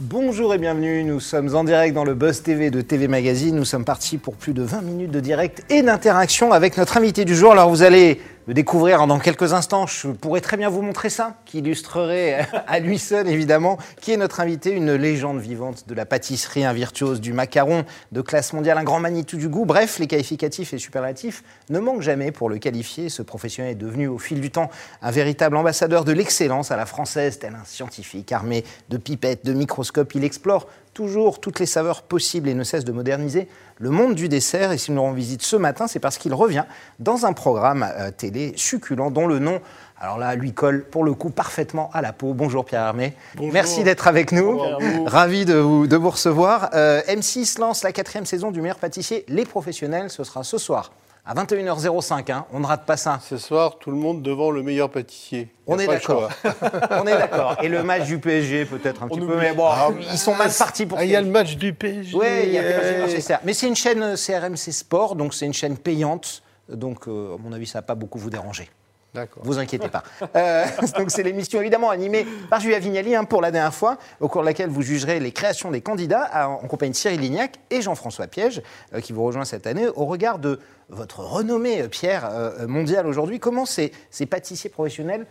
Bonjour et bienvenue, nous sommes en direct dans le Buzz TV de TV Magazine. Nous sommes partis pour plus de 20 minutes de direct et d'interaction avec notre invité du jour. Alors vous allez le découvrir dans quelques instants. Je pourrais très bien vous montrer ça, qui illustrerait à lui seul évidemment, qui est notre invité, une légende vivante de la pâtisserie, un virtuose du macaron de classe mondiale, un grand Manitou du goût. Bref, les qualificatifs et superlatifs ne manquent jamais pour le qualifier. Ce professionnel est devenu au fil du temps un véritable ambassadeur de l'excellence à la française, tel un scientifique armé de pipettes, de microscopes. Il explore toujours toutes les saveurs possibles et ne cesse de moderniser le monde du dessert. Et si nous rend visite ce matin, c'est parce qu'il revient dans un programme euh, télé succulent dont le nom, alors là, lui colle pour le coup parfaitement à la peau. Bonjour Pierre Hermé. Merci d'être avec nous. Ravi de vous, de vous recevoir. Euh, M6 lance la quatrième saison du meilleur pâtissier, Les Professionnels. Ce sera ce soir à 21h05. Hein. On ne rate pas ça. Ce soir, tout le monde devant le meilleur pâtissier. On est d'accord. On est d'accord. Et le match du PSG, peut-être un petit peu. Mais bon, ah, ils sont mal partis pour. Ah, il y a le match du PSG. Oui, il y a le Mais c'est une chaîne euh, CRMC Sport, donc c'est une chaîne payante. Donc, euh, à mon avis, ça va pas beaucoup vous déranger. Vous inquiétez pas. Euh, donc c'est l'émission évidemment animée par Julia Vignali hein, pour la dernière fois, au cours de laquelle vous jugerez les créations des candidats en compagnie de Cyril Lignac et Jean-François Piège, qui vous rejoint cette année au regard de votre renommée, euh, Pierre, euh, euh, mondiale aujourd'hui. Comment ces, pâtissiers professionnels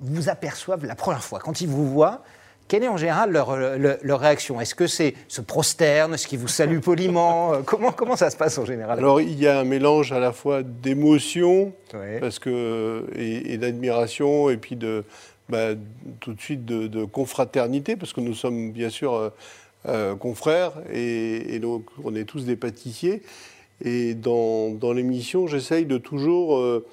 vous aperçoivent la première fois? Quand ils vous voient, quelle est en général leur, réaction? Est-ce que c'est se prosterne Est-ce qu'ils vous saluent poliment? Comment, comment ça se passe en général? Alors, il y a un mélange à la fois d'émotion parce que, et, d'admiration, et puis de, bah, tout de suite de, confraternité, parce que nous sommes bien sûr confrères, et, donc on est tous des pâtissiers. Et dans, dans l'émission, j'essaye de toujours euh,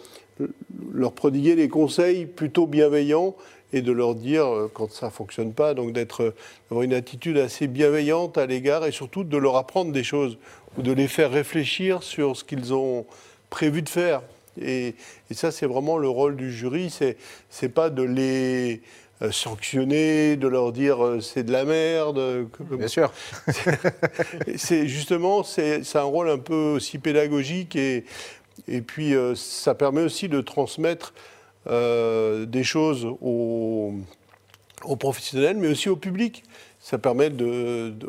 leur prodiguer des conseils plutôt bienveillants et de leur dire euh, quand ça ne fonctionne pas, donc d'être, d'avoir une attitude assez bienveillante à l'égard et surtout de leur apprendre des choses ou de les faire réfléchir sur ce qu'ils ont prévu de faire. Et, et ça, c'est vraiment le rôle du jury. C'est, c'est pas de les euh, sanctionner, de leur dire euh, c'est de la merde. Bien sûr. c'est justement c'est un rôle un peu aussi pédagogique et et puis euh, ça permet aussi de transmettre des choses aux, professionnels, mais aussi au public. Ça permet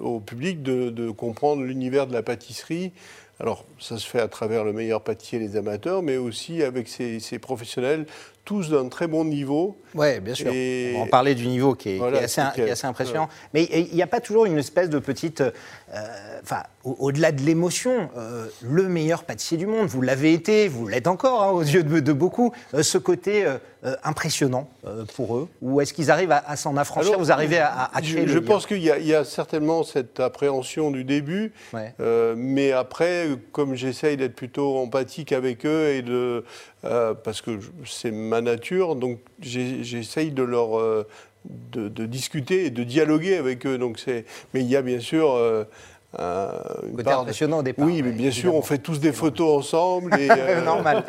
au public de, comprendre l'univers de la pâtisserie. Alors, ça se fait à travers le meilleur pâtissier les amateurs, mais aussi avec ces professionnels tous d'un très bon niveau. Oui, bien sûr. On va en parler du niveau qui est, assez, assez, impressionnant. Mais il n'y a pas toujours une espèce de petite. Euh, enfin, au-delà de l'émotion, euh, le meilleur pâtissier du monde. Vous l'avez été, vous l'êtes encore, hein, aux yeux de, beaucoup. Euh, ce côté impressionnant pour eux Ou est-ce qu'ils arrivent à, s'en affranchir Vous arrivez à, créer Je, je pense qu'il y, y, a certainement cette appréhension du début. mais après, comme j'essaye d'être plutôt empathique avec eux et de. Parce que c'est ma nature, donc j'essaye de leur euh, de, discuter et de dialoguer avec eux. Donc mais il y a bien sûr euh, Côté impressionnant au départ. Oui, mais bien sûr, on fait tous des photos ensemble. Et, euh, Normal.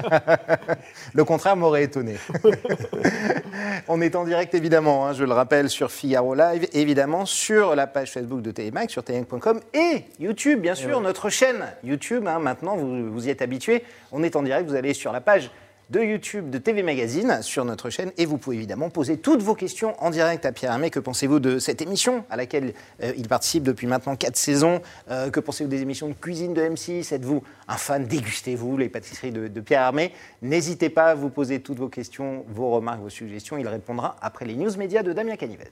le contraire m'aurait étonné. on est en direct, évidemment, hein, je le rappelle, sur Figaro Live, évidemment, sur la page Facebook de Télémac, sur télé.com et YouTube, bien sûr, notre chaîne YouTube. Hein, maintenant, vous, vous y êtes habitués. On est en direct, vous allez sur la page de YouTube de TV Magazine sur notre chaîne et vous pouvez évidemment poser toutes vos questions en direct à Pierre Hermé. Que pensez-vous de cette émission à laquelle euh, il participe depuis maintenant 4 saisons? Euh, Que pensez-vous des émissions de cuisine de M6 Êtes-vous un fan Dégustez-vous les pâtisseries de, Pierre Hermé? N'hésitez pas à vous poser toutes vos questions, vos remarques, vos suggestions. Il répondra après les news médias de Damien Canivez.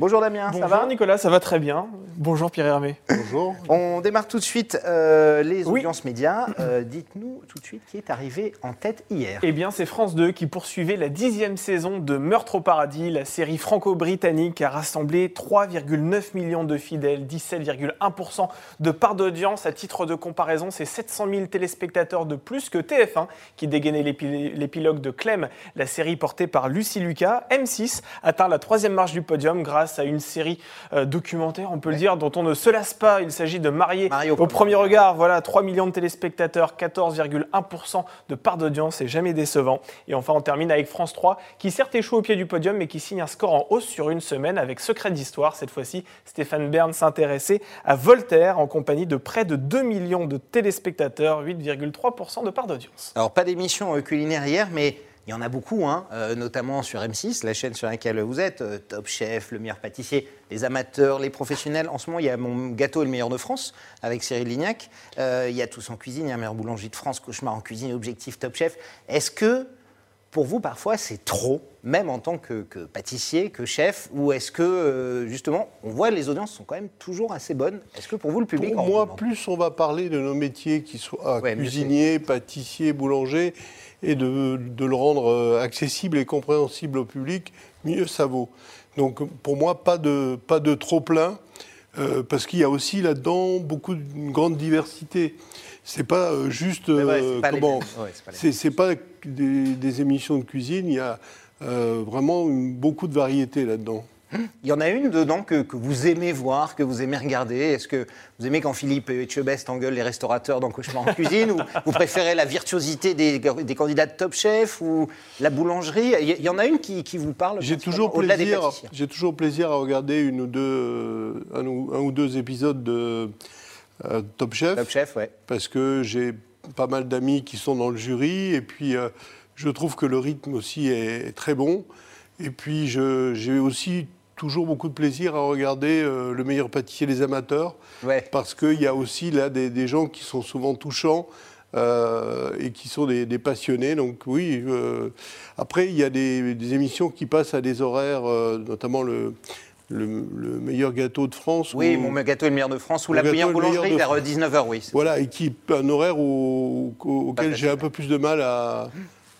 Bonjour Damien, ça va Nicolas, ça va très bien. Bonjour Pierre Hermé. Bonjour. On démarre tout de suite euh, les audiences médias. Euh, dites-nous tout de suite qui est arrivé en tête hier. Eh bien, c'est France 2 qui poursuivait la dixième saison de Meurtre au paradis. La série franco-britannique a rassemblé 3,9 millions de fidèles, 17,1% de part d'audience. À titre de comparaison, c'est 700 000 téléspectateurs de plus que TF1 qui dégainait l'épilogue de Clem, la série portée par Lucie Lucas. M6 atteint la troisième marche du podium grâce à une série euh, documentaire, on peut le dire, dont on ne se lasse pas. Il s'agit de Marié au, premier regard. Voilà, 3 millions de téléspectateurs, 14,1% de part d'audience, c'est jamais décevant. Et enfin, on termine avec France 3, qui certes échoue au pied du podium, mais qui signe un score en hausse sur une semaine avec Secret d'Histoire. Cette fois-ci, Stéphane Bern s'intéressait à Voltaire en compagnie de près de 2 millions de téléspectateurs, 8,3% de part d'audience. Alors, pas d'émission euh, culinaire hier, mais il y en a beaucoup, hein, euh, notamment sur M6, la chaîne sur laquelle vous êtes, euh, Top Chef, Le meilleur pâtissier, les amateurs, les professionnels. En ce moment, il y a Mon gâteau le meilleur de France avec Cyril Lignac. Euh, il y a Tous en cuisine, il y a Meilleur boulanger de France, Cauchemar en cuisine, Objectif Top Chef. Est-ce que pour vous, parfois, c'est trop, même en tant que, pâtissier, que chef Ou est-ce que, justement, on voit les audiences sont quand même toujours assez bonnes? Est-ce que pour vous, le public... Pour moi, plus on va parler de nos métiers, qui soient cuisiniers, pâtissiers, boulangers, et de, le rendre euh, accessible et compréhensible au public, mieux ça vaut. Donc pour moi, pas de, pas de trop plein, euh, parce qu'il y a aussi là-dedans beaucoup une grande diversité. C'est pas euh, juste comment. C'est pas, des, émissions de cuisine. Il y a vraiment beaucoup de variété là-dedans. Il y en a une dedans que, vous aimez voir, que vous aimez regarder. Est-ce que vous aimez quand Philippe Etchebest engueule les restaurateurs dans Cauchemar en cuisine Ou vous préférez la virtuosité des, candidats de Top Chef Ou la boulangerie? Il y en a une qui, vous parle J'ai toujours, plaisir, j'ai toujours plaisir à regarder une ou deux, un, ou, deux épisodes de euh, Top Chef. Top Chef, ouais. Parce que j'ai pas mal d'amis qui sont dans le jury. Et puis, euh, je trouve que le rythme aussi est très bon. Et puis, j'ai aussi toujours beaucoup de plaisir à regarder euh, le meilleur pâtissier des amateurs. Parce qu'il y a aussi là des, gens qui sont souvent touchants. Euh, et qui sont des, passionnés. Donc oui, euh, après, il y a des, émissions qui passent à des horaires, notamment le, le, meilleur gâteau de France. Oui, mon gâteau est le meilleur de France, ou la meilleure boulangerie vers 19h, oui. Voilà, et qui un horaire auquel j'ai un peu plus de mal à,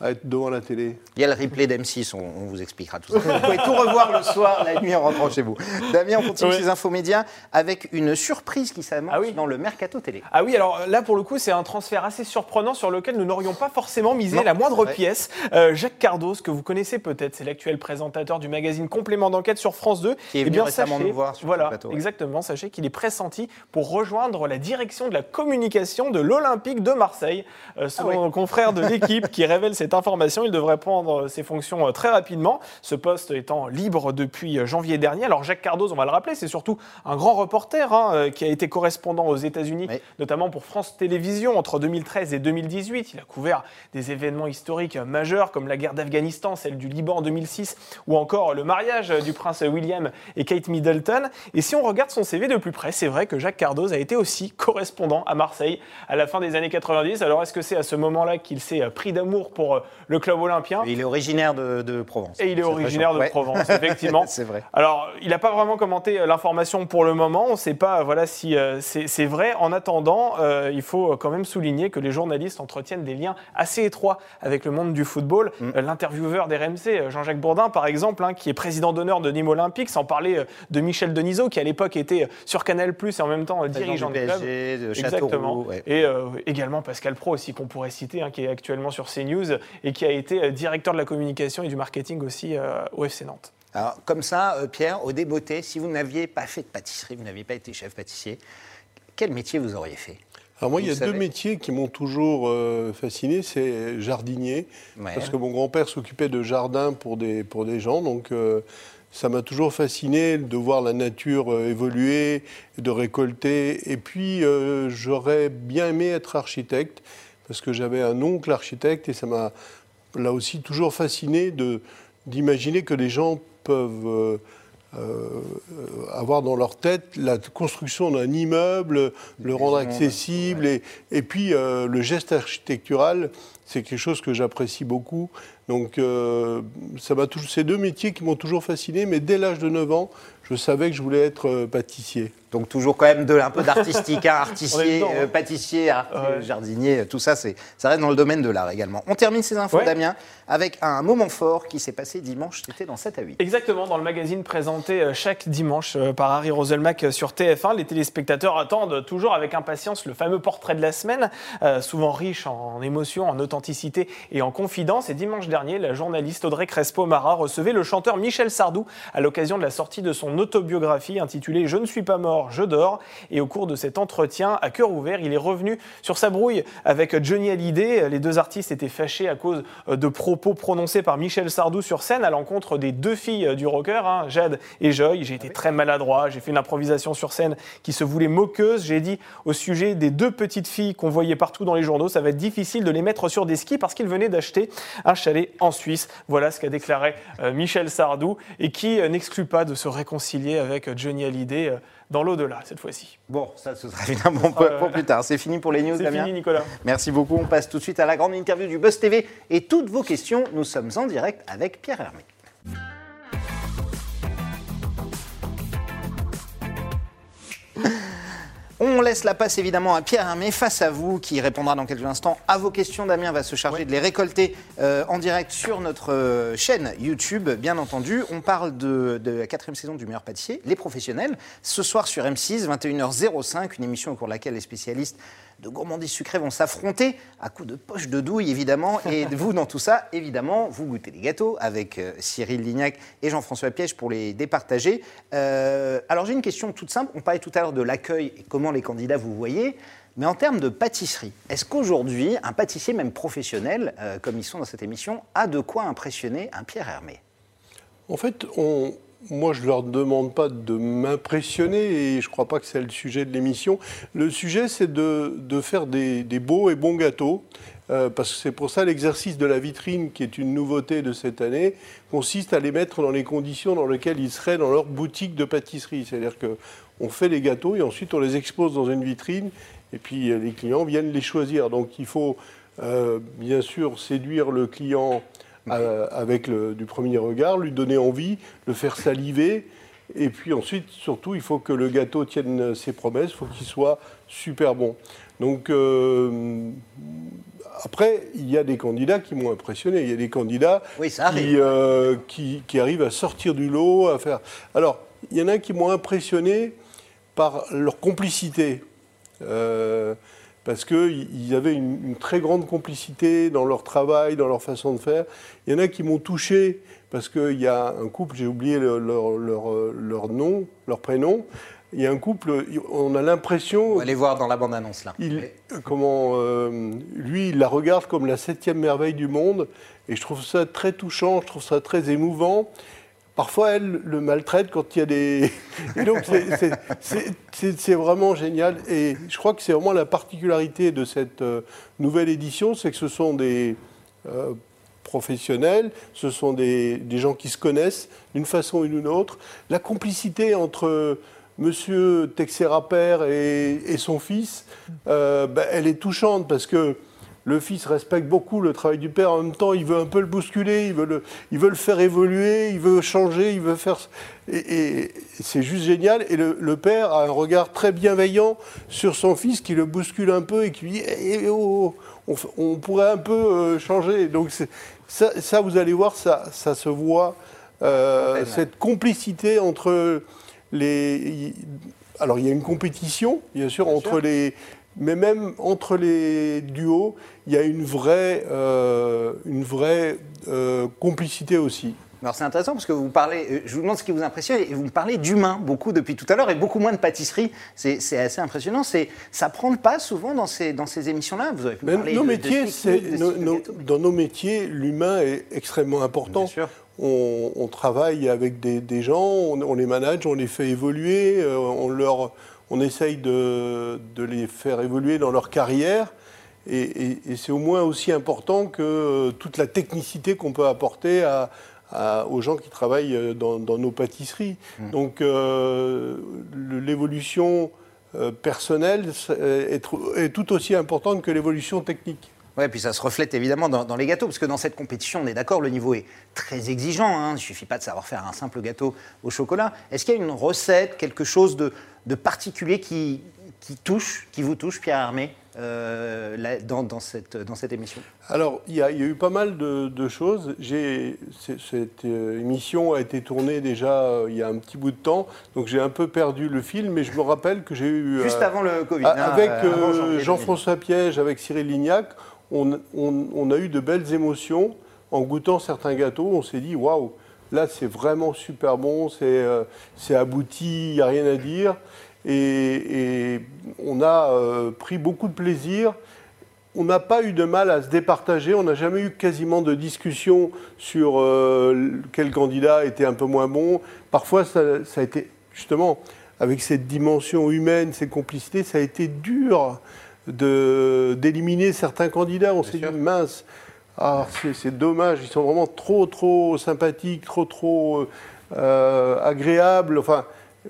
à être devant la télé. Il y a le replay d'M6, on, vous expliquera tout ça. vous pouvez tout revoir le soir, la nuit en rentrant chez vous. Damien, on continue ces infos médias avec une surprise qui s'annonce ah dans le Mercato Télé. Ah oui, alors là pour le coup, c'est un transfert assez surprenant sur lequel nous n'aurions pas forcément misé la moindre pièce. Euh, Jacques Cardos, que vous connaissez peut-être, c'est l'actuel présentateur du magazine Complément d'enquête sur France 2. Qui est eh venu bien, récemment nous voir sur voilà, plateau. Exactement, sachez qu'il est pressenti pour rejoindre la direction de la communication de l'Olympique de Marseille. Euh, selon ah confrère de l'équipe qui révèle cette information, il devrait prendre ses fonctions euh, très rapidement, ce poste étant libre depuis euh, janvier dernier. Alors Jacques Cardoz, on va le rappeler, c'est surtout un grand reporter hein, euh, qui a été correspondant aux États-Unis, notamment pour France Télévisions entre 2013 et 2018. Il a couvert des événements historiques majeurs comme la guerre d'Afghanistan, celle du Liban en 2006 ou encore le mariage du prince William et Kate Middleton. Et si on regarde son CV de plus près, c'est vrai que Jacques Cardoz a été aussi correspondant à Marseille à la fin des années 90. Alors est-ce que c'est à ce moment-là qu'il s'est pris d'amour pour le club olympien Il est originaire de, Provence. Et il est originaire de Provence, effectivement. c'est vrai. Alors, il n'a pas vraiment commenté euh, l'information pour le moment. On ne sait pas voilà, si euh, c'est vrai. En attendant, euh, il faut quand même souligner que les journalistes entretiennent des liens assez étroits avec le monde du football. Mm. L'intervieweur d'RMC, Jean-Jacques Bourdin, par exemple, hein, qui est président d'honneur de Nîmes Olympique, sans parler de Michel Denisot, qui à l'époque était sur Canal Plus et en même temps dirigeant du club. De Exactement. Et également Pascal Pro aussi, qu'on pourrait citer, hein, qui est actuellement sur CNews et qui a été directeur de la communication et du marketing aussi euh, au FC Nantes. Alors, comme ça, euh, Pierre, au débeauté, si vous n'aviez pas fait de pâtisserie, vous n'aviez pas été chef pâtissier, quel métier vous auriez fait? Alors moi, il y a deux métiers qui m'ont toujours euh, fasciné, c'est jardinier, parce que mon grand-père s'occupait de jardin pour des, pour des gens, donc ça m'a toujours fasciné de voir la nature évoluer, de récolter, et puis j'aurais bien aimé être architecte, parce que j'avais un oncle architecte, et ça m'a là aussi toujours fasciné d'imaginer que les gens peuvent euh, euh, avoir dans leur tête la construction d'un immeuble, le rendre accessible, et, et, puis euh, le geste architectural, c'est quelque chose que j'apprécie beaucoup. Donc ça m'a ces deux métiers qui m'ont toujours fasciné, mais dès l'âge de 9 ans, je savais que je voulais être pâtissier. Donc toujours quand même de, un peu d'artistique, hein, artistier, euh, hein. pâtissier, jardinier, tout ça, c'est, ça reste dans le domaine de l'art également. On termine ces infos, Damien, avec un moment fort qui s'est passé dimanche, c'était dans 7 à 8. Exactement, dans le magazine présenté euh, chaque dimanche euh, par Harry Roselmack sur TF1, les téléspectateurs attendent toujours avec impatience le fameux portrait de la semaine, souvent riche en émotions, en authenticité et en confidence. Et dimanche dernier, la journaliste Audrey Crespo-Mara recevait le chanteur Michel Sardou à l'occasion de la sortie de son autobiographie intitulée Je ne suis pas mort, je dors. Et au cours de cet entretien, à cœur ouvert, il est revenu sur sa brouille avec Johnny Hallyday. Les deux artistes étaient fâchés à cause de propos prononcés par Michel Sardou sur scène à l'encontre des deux filles du rocker, hein, Jade et Joy. J'ai été très maladroit, j'ai fait une improvisation sur scène qui se voulait moqueuse. J'ai dit au sujet des deux petites filles qu'on voyait partout dans les journaux, ça va être difficile de les mettre sur des skis parce qu'ils venaient d'acheter un chalet en Suisse. Voilà ce qu'a déclaré euh, Michel Sardou et qui euh, n'exclut pas de se réconcilier avec euh, Johnny Hallyday dans l'au-delà cette fois-ci. Bon, ça ce sera évidemment pour, plus tard. C'est fini pour les news, Damien. C'est fini, Nicolas. Merci beaucoup. On passe tout de suite à la grande interview du Buzz TV et toutes vos questions. Nous sommes en direct avec Pierre Hermé. On laisse la passe évidemment à Pierre Hermé face à vous qui répondra dans quelques instants à vos questions. Damien va se charger de les récolter euh, en direct sur notre euh, chaîne YouTube, bien entendu. On parle de, de, la quatrième saison du meilleur pâtissier, les professionnels. Ce soir sur M6, 21h05, une émission au cours de laquelle les spécialistes de gourmandise sucrée vont s'affronter à coups de poche de douille, évidemment. Et vous, dans tout ça, évidemment, vous goûtez les gâteaux avec euh, Cyril Lignac et Jean-François Piège pour les départager. Euh, alors, j'ai une question toute simple. On parlait tout à l'heure de l'accueil et comment les candidats vous voyez. Mais en termes de pâtisserie, est-ce qu'aujourd'hui, un pâtissier, même professionnel, euh, comme ils sont dans cette émission, a de quoi impressionner un Pierre Hermé? En fait, on, moi, je ne leur demande pas de m'impressionner et je ne crois pas que c'est le sujet de l'émission. Le sujet, c'est de, faire des, beaux et bons gâteaux. Euh, parce que c'est pour ça l'exercice de la vitrine, qui est une nouveauté de cette année, consiste à les mettre dans les conditions dans lesquelles ils seraient dans leur boutique de pâtisserie. C'est-à-dire qu'on fait les gâteaux et ensuite on les expose dans une vitrine et puis euh, les clients viennent les choisir. Donc il faut euh, bien sûr séduire le client euh, avec le, du premier regard, lui donner envie, le faire saliver. Et puis ensuite, surtout, il faut que le gâteau tienne ses promesses, il faut qu'il soit super bon. Donc, euh, après, il y a des candidats qui m'ont impressionné. Il y a des candidats euh, qui, qui, arrivent à sortir du lot, à faire. Alors, il y en a qui m'ont impressionné par leur complicité parce qu'ils avaient une, très grande complicité dans leur travail, dans leur façon de faire. Il y en a qui m'ont touché parce qu'il y a un couple, j'ai oublié leur, nom, leur prénom. Il y a un couple, on a l'impression. On va aller voir dans la bande-annonce là. comment, euh, lui, il la regarde comme la septième merveille du monde. Et je trouve ça très touchant, je trouve ça très émouvant. Parfois, elle le maltraite quand il y a des. Et donc, c'est vraiment génial. Et je crois que c'est vraiment la particularité de cette euh, nouvelle édition, c'est que ce sont des euh, professionnels, ce sont des, gens qui se connaissent d'une façon ou d'une autre. La complicité entre Monsieur Texera père et, son fils, euh, ben, elle est touchante parce que le fils respecte beaucoup le travail du père, en même temps, il veut un peu le bousculer, il veut le, il veut le faire évoluer, il veut changer, il veut faire. Et, c'est juste génial. Et le, père a un regard très bienveillant sur son fils qui le bouscule un peu et qui lui dit eh, eh, oh, on, pourrait un peu euh, changer. Donc, ça, ça, vous allez voir, ça, ça se voit, euh, cette complicité entre les. Alors, il y a une compétition, bien sûr, entre les mais même entre les duos, il y a une vraie, euh, une vraie euh, complicité aussi. Alors c'est intéressant parce que vous parlez, euh, je vous demande ce qui vous impressionne et vous me parlez d'humain beaucoup depuis tout à l'heure et beaucoup moins de pâtisserie. C'est assez impressionnant. C'est ça prend le pas souvent dans ces dans ces émissions-là? Vous avez nos métiers, dans nos métiers, l'humain est extrêmement important. Bien sûr. On, travaille avec des, des gens, on, on, les manage, on les fait évoluer, on leur on essaye de, les faire évoluer dans leur carrière. Et, c'est au moins aussi important que euh, toute la technicité qu'on peut apporter aux gens qui travaillent euh, dans, nos pâtisseries. Mmh. Donc euh, l'évolution personnelle est, tout aussi importante que l'évolution technique. Oui, puis ça se reflète évidemment dans, les gâteaux, parce que dans cette compétition, on est d'accord, le niveau est très exigeant. Hein. Il ne suffit pas de savoir faire un simple gâteau au chocolat. Est-ce qu'il y a une recette, quelque chose de, particulier qui, touche, qui vous touche, Pierre Armé, euh, dans, cette, dans cette émission? Alors, il y, a, eu pas mal de, choses. Cette euh, émission a été tournée déjà euh, il y a un petit bout de temps, donc j'ai un peu perdu le fil, mais je me rappelle que j'ai eu... Juste avant le Covid. Avec hein, Jean-François Piège, avec Cyril Lignac, on, a eu de belles émotions en goûtant certains gâteaux. On s'est dit, waouh, là c'est vraiment super bon, c'est euh, abouti, il n'y a rien à dire. et, on a pris beaucoup de plaisir on n'a pas eu de mal à se départager, on n'a jamais eu quasiment de discussion sur euh, quel candidat était un peu moins bon. Parfois, ça, a été justement, avec cette dimension humaine, ces complicités, ça a été dur d'éliminer certains candidats. On s'est dit, mince, ah, c'est dommage, ils sont vraiment trop, trop sympathiques, trop, trop euh, agréables. Enfin,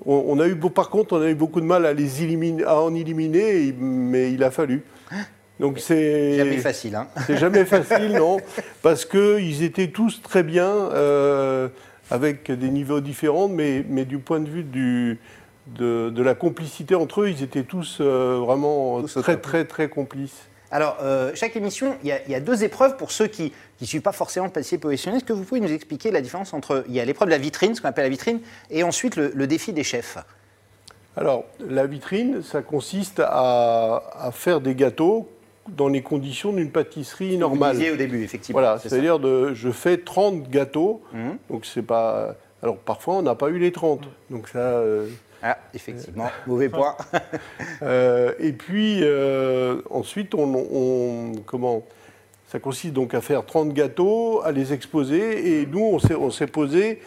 on, a eu, par contre, on a eu beaucoup de mal à, les éliminer, à en éliminer, mais il a fallu. Donc c'est jamais facile. Hein. C'est jamais facile, non, parce qu'ils étaient tous très bien, euh, avec des niveaux différents, mais, mais du point de vue du, de, la complicité entre eux, ils étaient tous euh, vraiment très, très, très complices. Alors, euh, chaque émission, il y, a deux épreuves pour ceux qui ne suivent pas forcément le pâtissier professionnel. Est-ce que vous pouvez nous expliquer la différence entre. Il y a l'épreuve de la vitrine, ce qu'on appelle la vitrine, et ensuite le, défi des chefs? Alors, la vitrine, ça consiste à, à, faire des gâteaux dans les conditions d'une pâtisserie normale. Vous au début, effectivement. Voilà, c'est-à-dire de, je fais 30 gâteaux, mhm. donc c'est pas. Alors parfois on n'a pas eu les 30, donc ça. Euh, ah, effectivement, mauvais point. Euh, et puis euh, ensuite on, comment ça consiste donc à faire 30 gâteaux, à les exposer, et nous on s'est posé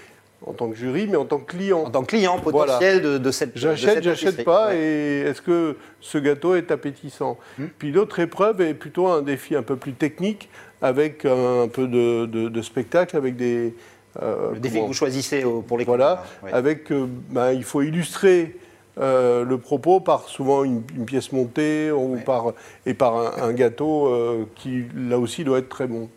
en tant que jury, mais en tant que client. En tant que client potentiel de, cette J'achète, j'achète pas, et est-ce que ce gâteau est appétissant hmm. Puis l'autre épreuve est plutôt un défi un peu plus technique, avec un peu de, spectacle, avec des... Euh, le défi que vous choisissez pour les Voilà, avec, euh, ben, il faut illustrer euh, le propos par souvent une, pièce montée ou par, et par un, gâteau qui, là aussi, doit être très bon.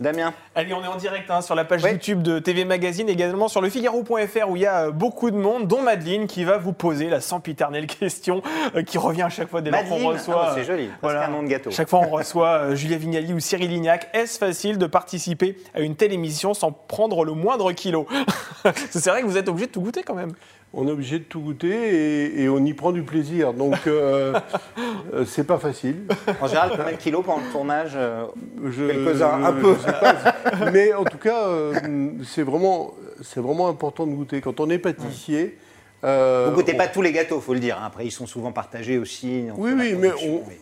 Damien Allez, on est en direct hein, sur la page YouTube de TV Magazine, également sur le Figaro.fr où il y a beaucoup de monde, dont Madeleine qui va vous poser la sempiternelle question euh, qui revient à chaque fois dès lors qu'on reçoit. Ah, c'est joli, voilà, un nom de gâteau. Chaque fois on reçoit euh, Julia Vignali ou Cyril Lignac. Est-ce facile de participer à une telle émission sans prendre le moindre kilo? C'est vrai que vous êtes obligé de tout goûter quand même on est obligé de tout goûter et, on y prend du plaisir. Donc, euh, euh, c'est pas facile. En général, combien de kilos pendant le tournage euh, Quelques-uns, un peu. Mais en tout cas, c'est vraiment, vraiment important de goûter. Quand on est pâtissier, euh, vous goûtez pas tous les gâteaux, faut le dire. Hein. Après, ils sont souvent partagés aussi. Oui, oui, mais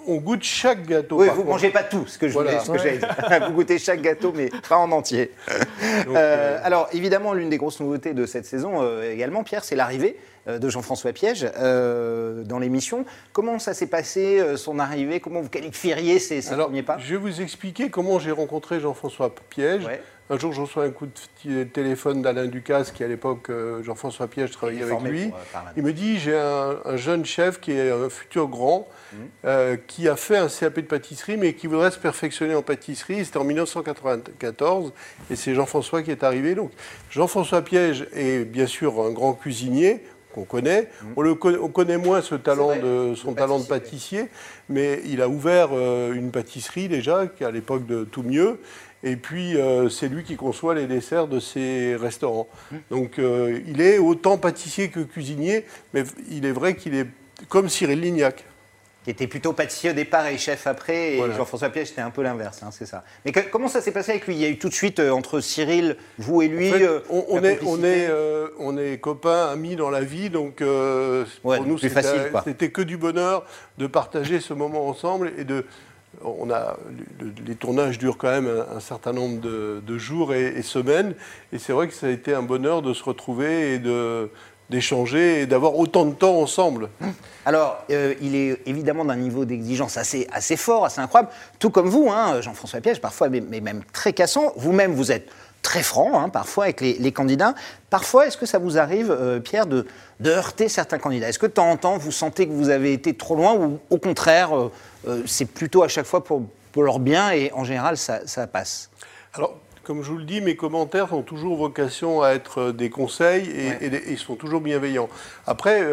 on, goûte chaque gâteau. Oui, vous ne mangez pas tout, ce que je voulais, ce vous goûtez chaque gâteau, mais pas en entier. Euh, euh, alors, évidemment, l'une des grosses nouveautés de cette saison également, Pierre, c'est l'arrivée de Jean-François Piège dans l'émission. Comment ça s'est passé, son arrivée? Comment vous qualifieriez ses, premiers pas? Je vais vous expliquer comment j'ai rencontré Jean-François Piège. Un jour, je reçois un coup de téléphone d'Alain Ducasse, qui à l'époque, euh, Jean-François Piège travaillait avec lui. Euh, il me dit J'ai un, jeune chef qui est un futur grand, mmh. euh, qui a fait un CAP de pâtisserie, mais qui voudrait se perfectionner en pâtisserie. C'était en 1994, et c'est Jean-François qui est arrivé. Donc, Jean-François Piège est bien sûr un grand cuisinier qu'on connaît. Mmh. On, le connaît, on connaît moins ce talent de, son talent de pâtissier, mais il a ouvert une pâtisserie déjà, à l'époque de Tout Mieux. Et puis, euh, c'est lui qui conçoit les desserts de ses restaurants. Mmh. Donc, euh, il est autant pâtissier que cuisinier, mais il est vrai qu'il est comme Cyril Lignac. Qui était plutôt pâtissier au départ et chef après, et Jean-François Piège, c'était un peu l'inverse, hein, c'est ça. Mais comment ça s'est passé avec lui? Il y a eu tout de suite, euh, entre Cyril, vous et lui, on, est, on, est, on est copains, amis dans la vie, donc pour nous, c'était que du bonheur de partager ce moment ensemble et de on a, les tournages durent quand même un, certain nombre de, jours et, semaines, et c'est vrai que ça a été un bonheur de se retrouver et de d'échanger et d'avoir autant de temps ensemble. Alors, euh, il est évidemment d'un niveau d'exigence assez, assez fort, assez incroyable, tout comme vous, hein, Jean-François Piège, parfois, mais, même très cassant. Vous-même, vous êtes très franc, hein, parfois, avec les, candidats. Parfois, est-ce que ça vous arrive, euh, Pierre, de, heurter certains candidats? Est-ce que de temps en temps, vous sentez que vous avez été trop loin ou au contraire, euh, c'est plutôt à chaque fois pour, leur bien et en général, ça, passe Alors, comme je vous le dis, mes commentaires ont toujours vocation à être des conseils et, ils sont toujours bienveillants. Après,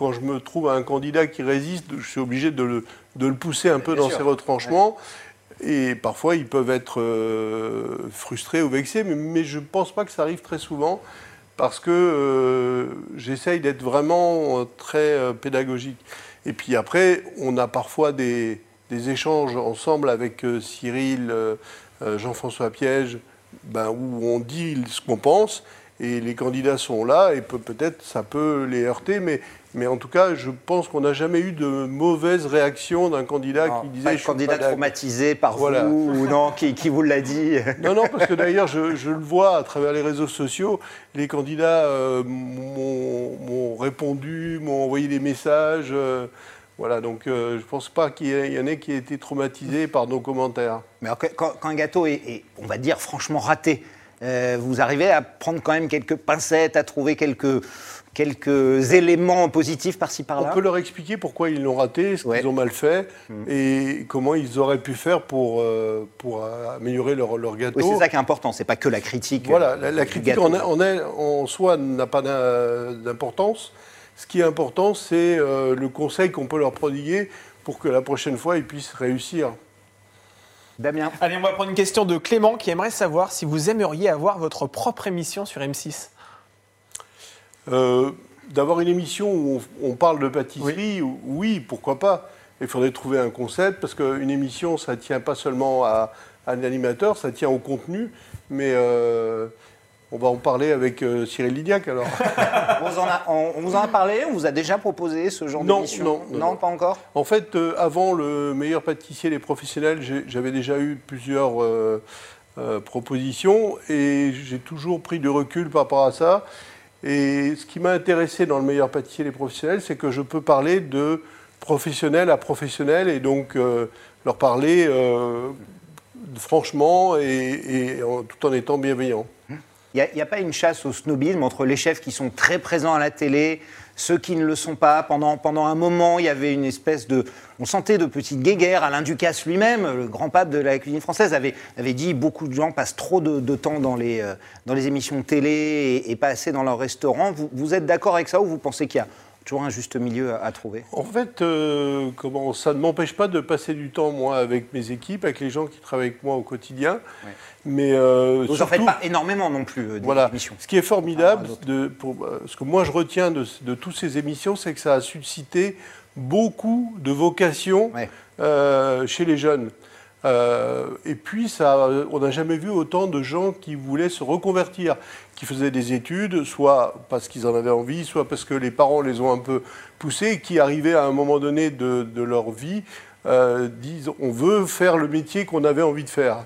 quand je me trouve à un candidat qui résiste, je suis obligé de le, pousser un peu dans ses retranchements. Et parfois, ils peuvent être euh, frustrés ou vexés, mais, je ne pense pas que ça arrive très souvent parce que euh, j'essaye d'être vraiment très euh, pédagogique. Et puis après, on a parfois des, échanges ensemble avec Cyril, Jean-François Piège, ben, où on dit ce qu'on pense. Et les candidats sont là, et peut-être ça peut les heurter, mais, mais en tout cas, je pense qu'on n'a jamais eu de mauvaise réaction d'un candidat qui disait... Pas de candidat traumatisé par vous, ou non, qui, qui vous l'a dit. Non, non, parce que d'ailleurs, je, je, le vois à travers les réseaux sociaux, les candidats euh, m'ont répondu, m'ont envoyé des messages... Euh, voilà, donc euh, je ne pense pas qu'il y, en ait qui aient été traumatisés par nos commentaires. Mais quand, un gâteau est, on va dire, franchement raté, euh, vous arrivez à prendre quand même quelques pincettes, à trouver quelques, quelques éléments positifs par-ci par-là On peut leur expliquer pourquoi ils l'ont raté, ce qu'ils ont mal fait, hmm. et comment ils auraient pu faire pour, euh, pour améliorer leur, leur gâteau. Oui, c'est ça qui est important, c'est pas que la critique. Voilà, la, critique en, en, en, soi n'a pas d'importance. Ce qui est important, c'est euh, le conseil qu'on peut leur prodiguer pour que la prochaine fois, ils puissent réussir. Damien. Allez, on va prendre une question de Clément qui aimerait savoir si vous aimeriez avoir votre propre émission sur M6. Euh, d'avoir une émission où on, parle de pâtisserie, oui. pourquoi pas. Il faudrait trouver un concept, parce qu'une émission, ça ne tient pas seulement à, un animateur, ça tient au contenu, mais euh, on va en parler avec euh, Cyril Lidiac alors. on, vous en a parlé On vous a déjà proposé ce genre non, non, non, pas encore En fait, euh, avant le meilleur pâtissier des professionnels, j'avais déjà eu plusieurs euh, propositions et j'ai toujours pris du recul par rapport à ça. Et ce qui m'a intéressé dans le meilleur pâtissier des professionnels, c'est que je peux parler de professionnel à professionnel et donc leur parler franchement et, tout en étant bienveillant. Il n'y a, pas une chasse au snobisme entre les chefs qui sont très présents à la télé, ceux qui ne le sont pas. Pendant, pendant un moment, il y avait une espèce de. On sentait de petites guéguerres. Alain Ducasse lui-même, le grand pape de la cuisine française, avait, avait dit beaucoup de gens passent trop de, temps dans les, euh, dans les émissions de télé et, pas assez dans leur restaurant. Vous, vous êtes d'accord avec ça ou vous pensez qu'il y a toujours un juste milieu à, trouver En fait, euh, comment, ça ne m'empêche pas de passer du temps, moi, avec mes équipes, avec les gens qui travaillent avec moi au quotidien. Mais euh, Vous n'en faites pas énormément non plus euh, voilà. Ce qui est formidable, ah, de, pour, ce que moi je retiens de, de toutes ces émissions, c'est que ça a suscité beaucoup de vocations chez les jeunes. Euh, et puis, on n'a jamais vu autant de gens qui voulaient se reconvertir, qui faisaient des études, soit parce qu'ils en avaient envie, soit parce que les parents les ont un peu poussés, qui arrivaient à un moment donné de, leur vie, euh, disent on veut faire le métier qu'on avait envie de faire.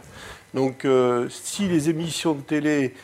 Donc, euh, si les émissions de télé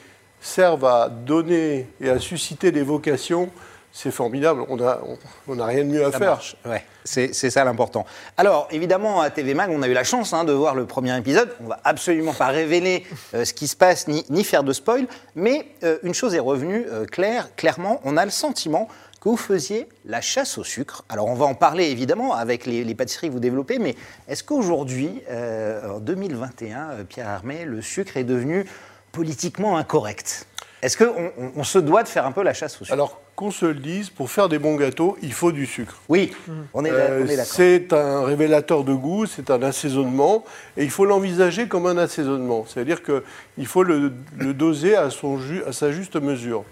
servent à donner et à susciter des vocations, c'est formidable. On n'a on, rien de mieux à faire. Ouais, c'est ça l'important. Alors, évidemment, à TV Mag, on a eu la chance hein, de voir le premier épisode. On va absolument pas révéler euh, ce qui se passe ni, ni, faire de spoil. Mais euh, une chose est revenue euh, claire, clairement. On a le sentiment que vous faisiez la chasse au sucre. Alors, on va en parler évidemment avec les, les pâtisseries que vous développez. Mais est-ce qu'aujourd'hui, en 2021, Pierre Armé, le sucre est devenu politiquement incorrect? Est-ce qu'on on, se doit de faire un peu la chasse au sucre? Alors, qu'on se le dise, pour faire des bons gâteaux, il faut du sucre. Oui, on est, euh, d'accord. C'est un révélateur de goût, c'est un assaisonnement, et il faut l'envisager comme un assaisonnement. C'est-à-dire qu'il faut le, doser à, son à sa juste mesure.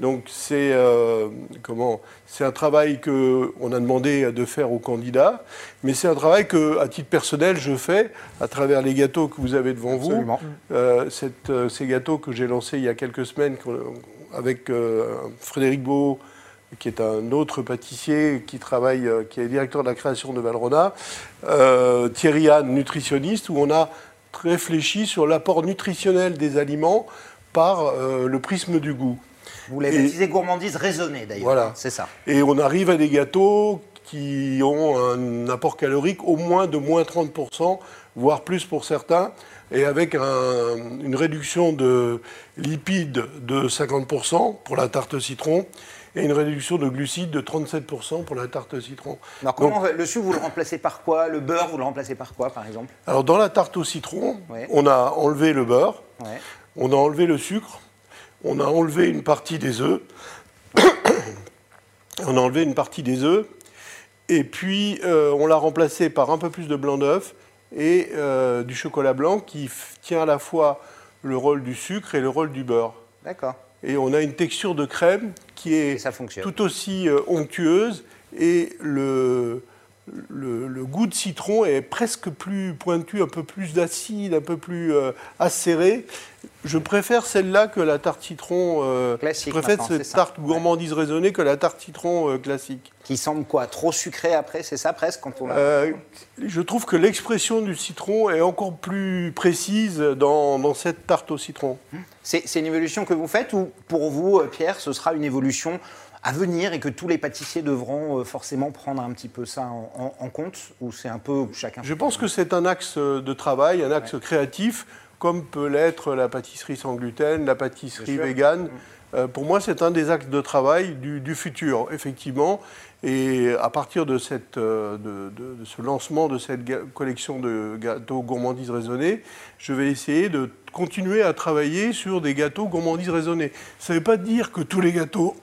Donc c'est euh, comment C'est un travail que on a demandé de faire aux candidats, mais c'est un travail que, à titre personnel, je fais à travers les gâteaux que vous avez devant vous. Euh, euh, ces gâteaux que j'ai lancés il y a quelques semaines avec Frédéric Beau, qui est un autre pâtissier qui travaille, qui est directeur de la création de Valrona, Thierry Anne, nutritionniste, où on a réfléchi sur l'apport nutritionnel des aliments par le prisme du goût. Vous l'avez baptisé gourmandise raisonnée d'ailleurs. Voilà. C'est ça. Et on arrive à des gâteaux qui ont un apport calorique au moins de moins 30%, voire plus pour certains, et avec une réduction de lipides de 50% pour la tarte citron et une réduction de glucides de 37% pour la tarte citron. Alors comment le sucre, vous le remplacez par quoi? Le beurre, vous le remplacez par quoi, par exemple? Alors dans la tarte au citron, on a enlevé le beurre, on a enlevé le sucre, on a enlevé une partie des œufs. on a enlevé une partie des œufs. Et puis, euh, on l'a remplacé par un peu plus de blanc d'œuf et euh, du chocolat blanc qui tient à la fois le rôle du sucre et le rôle du beurre. D'accord. Et on a une texture de crème qui est tout aussi euh, onctueuse et le le, goût de citron est presque plus pointu, un peu plus d'acide, un peu plus euh, acéré. Je préfère celle-là que la tarte citron. Euh, classique. Je préfère cette tarte gourmandise raisonnée que la tarte citron euh, classique. Qui semble quoi Trop sucré après, c'est ça presque quand on Je trouve que l'expression du citron est encore plus précise dans, dans cette tarte au citron. C'est une évolution que vous faites ou pour vous, Pierre, ce sera une évolution à venir et que tous les pâtissiers devront euh, forcément prendre un petit peu ça en, compte Ou c'est un peu chacun Je pense que c'est un axe euh, de travail, un axe créatif, comme peut l'être la pâtisserie sans gluten, la pâtisserie végane. Mm. Euh, pour moi, c'est un des axes de travail du, futur, effectivement. Et à partir de, cette, de, ce lancement de cette collection de gâteaux gourmandises raisonnés, je vais essayer de continuer à travailler sur des gâteaux gourmandises raisonnés. Ça ne veut pas dire que tous les gâteaux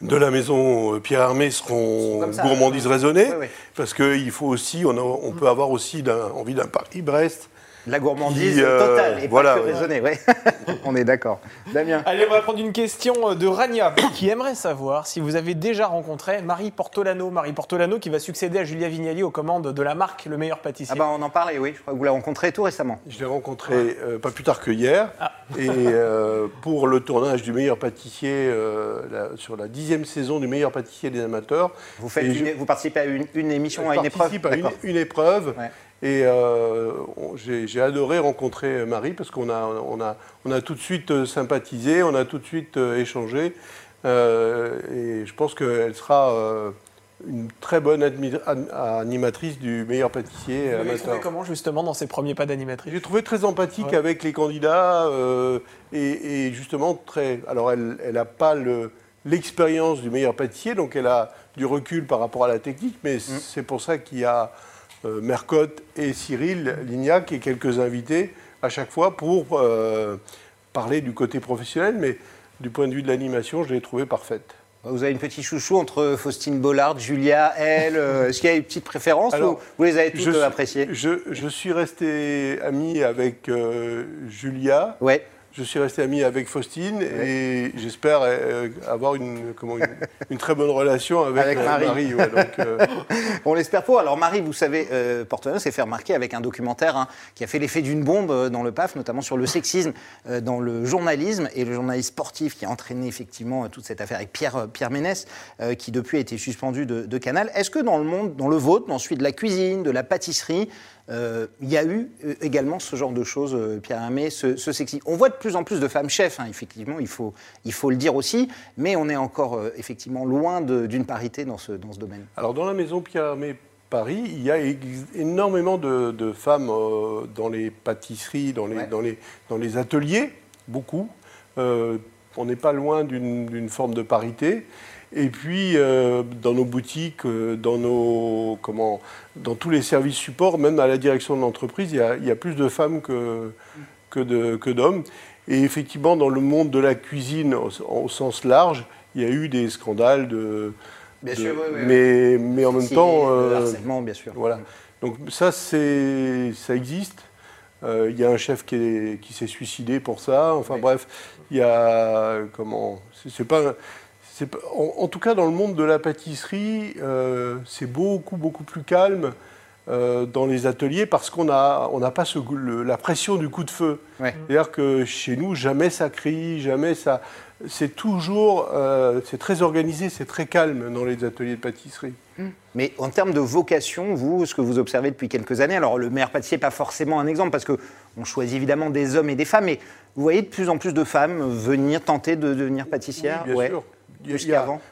de la maison euh, Pierre Armé seront gourmandises raisonnées, parce qu'il faut aussi, on, on, peut avoir aussi envie d'un Paris-Brest la gourmandise euh, totale et voilà, pas que raisonnée, ouais. on est d'accord. Damien. Allez, on va prendre une question de Rania qui aimerait savoir si vous avez déjà rencontré Marie Portolano. Marie Portolano qui va succéder à Julia Vignali aux commandes de la marque Le Meilleur Pâtissier. Ah bah on en parlait, oui. Je crois que vous l'avez rencontré tout récemment. Je l'ai rencontré euh, pas plus tard que hier. Ah. Et euh, pour le tournage du Meilleur Pâtissier sur la dixième saison du Meilleur Pâtissier des amateurs. Vous, faites vous participez à une, émission, à une épreuve Je participe à une, épreuve. Et euh, j'ai adoré rencontrer Marie parce qu'on a, on a, on a tout de suite euh, sympathisé, on a tout de suite euh, échangé. et je pense qu'elle sera une très bonne animatrice du meilleur pâtissier. Vous l'avez trouvé comment justement dans ses premiers pas d'animatrice? J'ai trouvé très empathique avec les candidats et, justement très. Alors elle n'a pas l'expérience du meilleur pâtissier, donc elle a du recul par rapport à la technique, mais mm. c'est pour ça qu'il y a Mercotte et Cyril Lignac et quelques invités à chaque fois pour euh, parler du côté professionnel, mais du point de vue de l'animation, je l'ai trouvée parfaite. Vous avez une petite chouchou entre Faustine Bollard, Julia, elle. Euh, est-ce qu'il y a une petite préférence ou vous les avez toutes appréciées? je, je, suis resté ami avec Julia. Ouais. Je suis resté ami avec Faustine et j'espère euh, avoir une, comment, une, très bonne relation avec, euh, Marie. Euh, On l'espère pour. Alors Marie, vous savez, euh, s'est fait remarquer avec un documentaire hein, qui a fait l'effet d'une bombe dans le PAF, notamment sur le sexisme dans le journalisme et le journalisme sportif qui a entraîné effectivement toute cette affaire avec Pierre, Pierre Ménès, qui depuis a été suspendu de, de Canal. Est-ce que dans le monde, dans le vôtre, dans celui de la cuisine, de la pâtisserie, euh, il y a eu euh, également ce genre de choses, euh, Pierre Hermé, ce, sexy. On voit de plus en plus de femmes chefs, hein, effectivement, il faut, il faut le dire aussi, mais on est encore effectivement loin d'une parité dans ce, dans ce domaine. Alors dans la maison Pierre Hermé Paris, il y a énormément de, femmes dans les pâtisseries, dans les, dans les, dans les ateliers, beaucoup. on n'est pas loin d'une forme de parité. Et puis, euh, dans nos boutiques, euh, dans, nos, comment, dans tous les services supports, même à la direction de l'entreprise, il, y a plus de femmes que, que d'hommes. Et effectivement, dans le monde de la cuisine au, sens large, il y a eu des scandales de. Bien sûr, oui, mais, mais en même temps. Euh, harcèlement, bien sûr. Voilà. Donc ça, ça existe. Il y a un chef qui, qui s'est suicidé pour ça. Enfin bref, il y a comment C'est pas en, tout cas, dans le monde de la pâtisserie, euh, c'est beaucoup, beaucoup plus calme euh, dans les ateliers parce qu'on n'a on pas ce, la pression du coup de feu. C'est-à-dire que chez nous, jamais ça crie, jamais ça. C'est toujours. Euh, c'est très organisé, c'est très calme dans les ateliers de pâtisserie. Mmh. Mais en termes de vocation, vous, ce que vous observez depuis quelques années, alors le maire pâtissier n'est pas forcément un exemple parce qu'on choisit évidemment des hommes et des femmes, mais vous voyez de plus en plus de femmes venir tenter de devenir pâtissières bien sûr.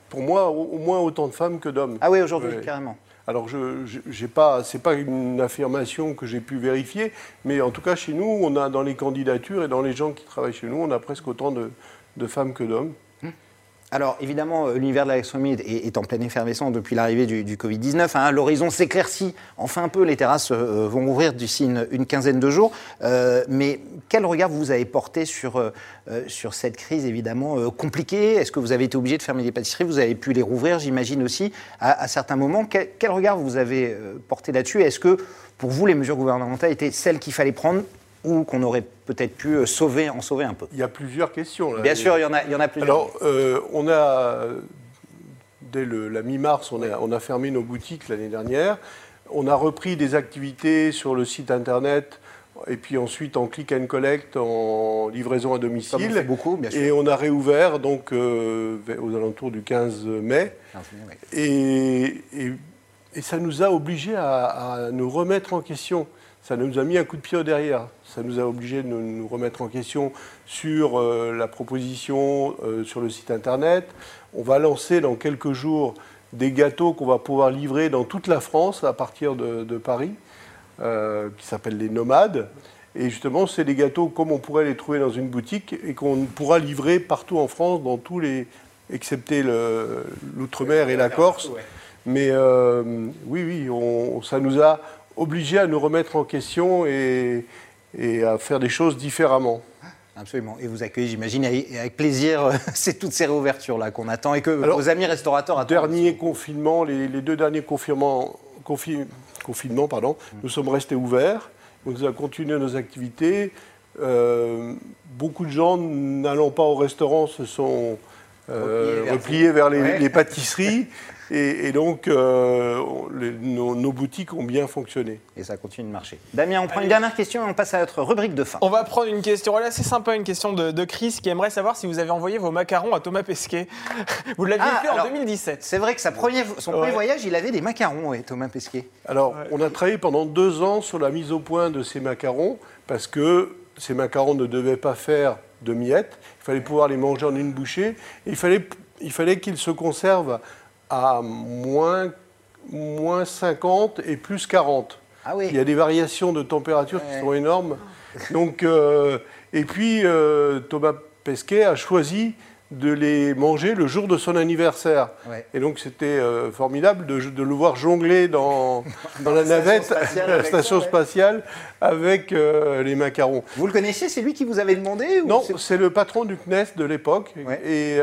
Pour moi, au, moins autant de femmes que d'hommes. Ah oui, aujourd'hui, carrément. Alors, je n'ai pas, c'est pas une affirmation que j'ai pu vérifier, mais en tout cas, chez nous, on a dans les candidatures et dans les gens qui travaillent chez nous, on a presque autant de femmes que d'hommes. Alors évidemment, euh, l'univers de la gastronomie est, en pleine effervescence depuis l'arrivée du, Covid-19. Hein. L'horizon s'éclaircit enfin un peu, les terrasses euh, vont ouvrir d'ici une, quinzaine de jours. Euh, mais quel regard vous avez porté sur, cette crise évidemment compliquée? Est-ce que vous avez été obligé de fermer les pâtisseries? Vous avez pu les rouvrir, j'imagine aussi, à, certains moments. Quel, quel regard vous avez porté là-dessus? Est-ce que pour vous, les mesures gouvernementales étaient celles qu'il fallait prendre ou qu'on aurait peut-être pu euh, sauver, en sauver un peu Il y a plusieurs questions. Bien sûr, il y en a, il y en a plusieurs. Alors, euh, on a dès la mi-mars, on, on, a fermé nos boutiques l'année dernière. On a repris des activités sur le site internet et puis ensuite en click and collect, en livraison à domicile. beaucoup, bien sûr. Et on a réouvert donc euh, aux alentours du 15 mai. et, et, ça nous a obligés à, nous remettre en question. Ça nous a mis un coup de pied au derrière. Ça nous a obligés de nous, remettre en question sur euh, la proposition euh, sur le site internet. On va lancer dans quelques jours des gâteaux qu'on va pouvoir livrer dans toute la France à partir de Paris. Euh, qui s'appellent les nomades. Et justement, c'est des gâteaux comme on pourrait les trouver dans une boutique et qu'on pourra livrer partout en France, dans tous les, excepté l'outre-mer et la Corse. Mais oui, oui, on, ça nous a obligés à nous remettre en question et, et à faire des choses différemment. Absolument. Et vous accueillez, j'imagine, avec plaisir c'est toutes ces réouvertures-là qu'on attend et que vos amis restaurateurs attendent. Dernier confinement, les, les deux derniers confinements, confinement, pardon, nous sommes restés ouverts. Nous a continué nos activités. Euh, beaucoup de gens n'allant pas au restaurant se sont euh, repliés vers, les, pâtisseries. Et, donc, euh, nos, boutiques ont bien fonctionné. Et ça continue de marcher. Damien, on prend une dernière question et on passe à notre rubrique de fin. On va prendre une question, voilà, c'est sympa, une question de, Chris qui aimerait savoir si vous avez envoyé vos macarons à Thomas Pesquet. vous l'aviez ah, fait en 2017. C'est vrai que sa premier, son premier voyage, il avait des macarons, Thomas Pesquet. Alors, on a travaillé pendant deux ans sur la mise au point de ces macarons parce que ces macarons ne devaient pas faire de miettes. Il fallait pouvoir les manger en une bouchée. Et il fallait, il fallait qu'ils se conservent à moins, moins 50 et plus 40. Ah oui. Il y a des variations de température qui sont énormes. Donc, euh, et puis, euh, Thomas Pesquet a choisi de les manger le jour de son anniversaire. Et donc c'était euh, formidable de, le voir jongler dans, dans la navette, la station spatiale, avec les macarons. Vous le connaissiez C'est lui qui vous avait demandé Non, c'est le patron du CNES de l'époque. Et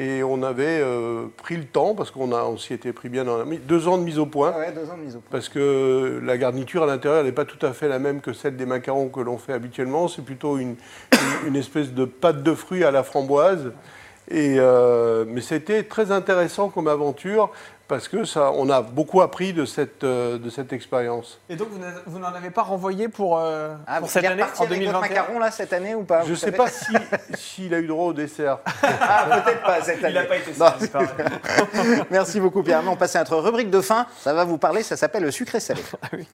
et on avait euh, pris le temps, parce qu'on on s'y était pris bien dans la deux ans de mise au point. Ouais, deux ans de mise au point. Parce que la garniture à l'intérieur n'est pas tout à fait la même que celle des macarons que l'on fait habituellement. C'est plutôt une, une, espèce de pâte de fruits à la framboise. Et, euh, mais c'était très intéressant comme aventure parce que ça, on a beaucoup appris de cette, euh, de cette expérience. Et donc vous n'en avez pas renvoyé pour, euh, ah, pour cette année, en 2021 macaron là cette année ou pas Je ne sais pas s'il si, a eu droit au dessert. ah peut-être pas cette année. Il n'a pas été ça. Merci beaucoup Pierre. On passe à notre rubrique de fin. Ça va vous parler. Ça s'appelle le sucré salé. Ah oui.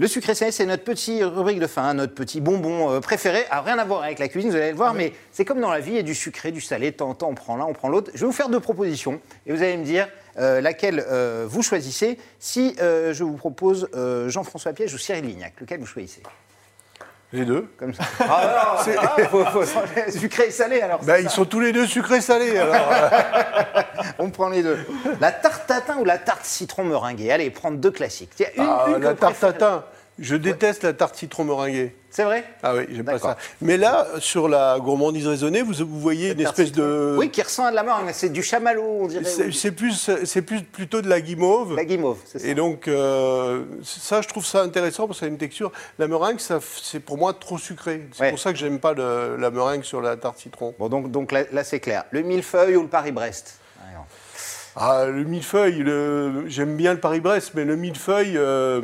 Le sucré salé, c'est notre petit rubrique de fin, notre petit bonbon euh, préféré. Alors, rien à voir avec la cuisine, vous allez le voir, mais c'est comme dans la vie, il y a du sucré, du salé. En temps, on prend l'un, on prend l'autre. Je vais vous faire deux propositions et vous allez me dire euh, laquelle euh, vous choisissez. Si je vous propose Jean-François Piège ou Cyril Lignac, lequel vous choisissez? Les deux. Comme ça. Ah, ah sucré et salé alors. Ben, ils sont tous les deux sucrés et salés alors. On prend les deux. La tarte tatin ou la tarte citron meringuée? Allez, prendre deux classiques. Une, ah, la tarte tatin. Je déteste la tarte citron meringuée. C'est vrai? Ah oui, j'aime pas ça. Mais là, sur la gourmandise raisonnée, vous, vous voyez une espèce de... Oui, qui ressemble à de la meringue. C'est du chamallow, on dirait. C'est plus, plus plutôt de la guimauve. La guimauve, c'est ça. Et donc, euh, ça, je trouve ça intéressant parce que ça a une texture. La meringue, c'est pour moi trop sucré. C'est pour ça que j'aime pas la meringue sur la tarte citron. Bon, donc, donc là, c'est clair. Le millefeuille ou le Paris-Brest? Ah, le millefeuille, j'aime bien le Paris-Brest, mais le millefeuille... Euh,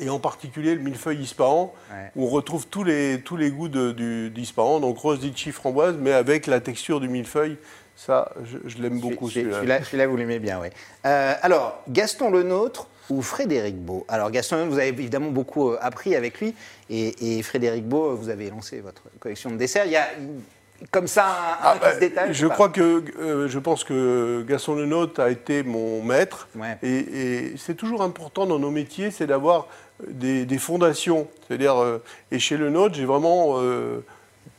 et en particulier le millefeuille Ispahan, où on retrouve tous les, tous les goûts d'Ispahan, donc rose, litchi, framboise, mais avec la texture du millefeuille. Ça, je, l'aime beaucoup celui-là. Celui-là, vous l'aimez bien, oui. Euh, alors, Gaston le nôtre ou Frédéric Beau? Alors, Gaston, vous avez évidemment beaucoup euh, appris avec lui, et, Frédéric Beau, vous avez lancé votre collection de desserts. Il y a comme ça un, ah, bah, Je crois que euh, je pense que Gaston Lenôtre a été mon maître et, c'est toujours important dans nos métiers, c'est d'avoir des, fondations. C'est-à-dire, euh, et chez le nôtre, j'ai vraiment euh,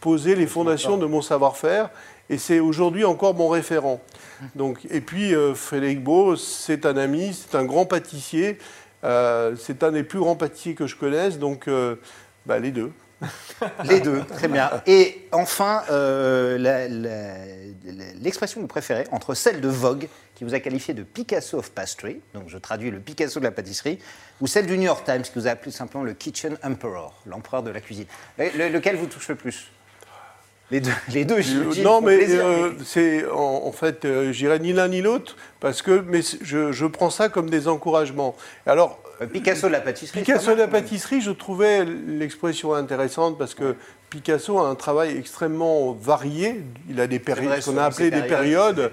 posé les fondations de mon savoir-faire, et c'est aujourd'hui encore mon référent. Donc, et puis, Frédéric Beau, c'est un ami, c'est un grand pâtissier, c'est un des plus grands pâtissiers que je connaisse, donc bah, les deux. Les deux, très bien. Et enfin, l'expression que vous préférez entre celle de Vogue, qui vous a qualifié de Picasso of Pastry, donc je traduis le Picasso de la pâtisserie, ou celle du New York Times, qui vous a appelé simplement le Kitchen Emperor, l'empereur de la cuisine. lequel vous touche le plus? Les deux, les deux je, Non, mais c'est en, fait, j'irai ni l'un ni l'autre, parce que mais je, je, prends ça comme des encouragements. Alors, Picasso de la pâtisserie. Picasso de la pâtisserie, je trouvais l'expression intéressante parce que Picasso a un travail extrêmement varié. Il a des périodes, qu'on a appelé des périodes.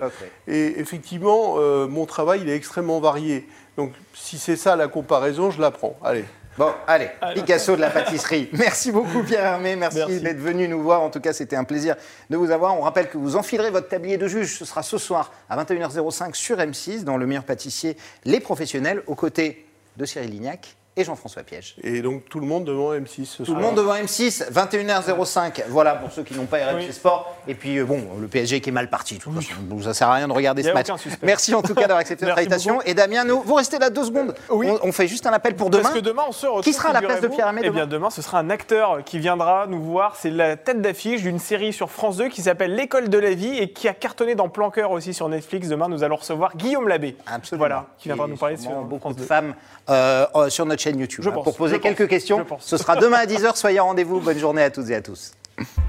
Et effectivement, euh, mon travail, il est extrêmement varié. Donc, si c'est ça la comparaison, je la prends. Allez. Bon, allez, Picasso de la pâtisserie. Merci beaucoup Pierre Hermé, merci, d'être venu nous voir. En tout cas, c'était un plaisir de vous avoir. On rappelle que vous enfilerez votre tablier de juge. Ce sera ce soir à 21h05 sur M6 dans Le meilleur pâtissier, les professionnels, aux côtés de Cyril Lignac et Jean-François Piège. Et donc tout le monde devant M6 ce Tout le monde devant M6, 21h05. Voilà pour ceux qui n'ont pas RMC Sport. Et puis euh, bon, le PSG qui est mal parti. Tout oui. ça sert à rien de regarder ce match. Merci en tout cas d'avoir accepté notre invitation. Et Damien, nous, vous restez là deux secondes. Oui. On, fait juste un appel pour demain. Parce que demain, on se retrouve. Qui sera à la place de Pierre Hamé Eh bien, demain, ce sera un acteur qui viendra nous voir. C'est la tête d'affiche d'une série sur France 2 qui s'appelle L'école de la vie et qui a cartonné dans Plan Cœur aussi sur Netflix. Demain, nous allons recevoir Guillaume Labbé. Absolument. Voilà, qui viendra nous parler sur beaucoup de femmes euh, euh, sur notre chaîne YouTube. Je hein, pour poser quelques questions. Ce sera demain à 10h. Soyez au rendez-vous. Bonne journée à toutes et à tous.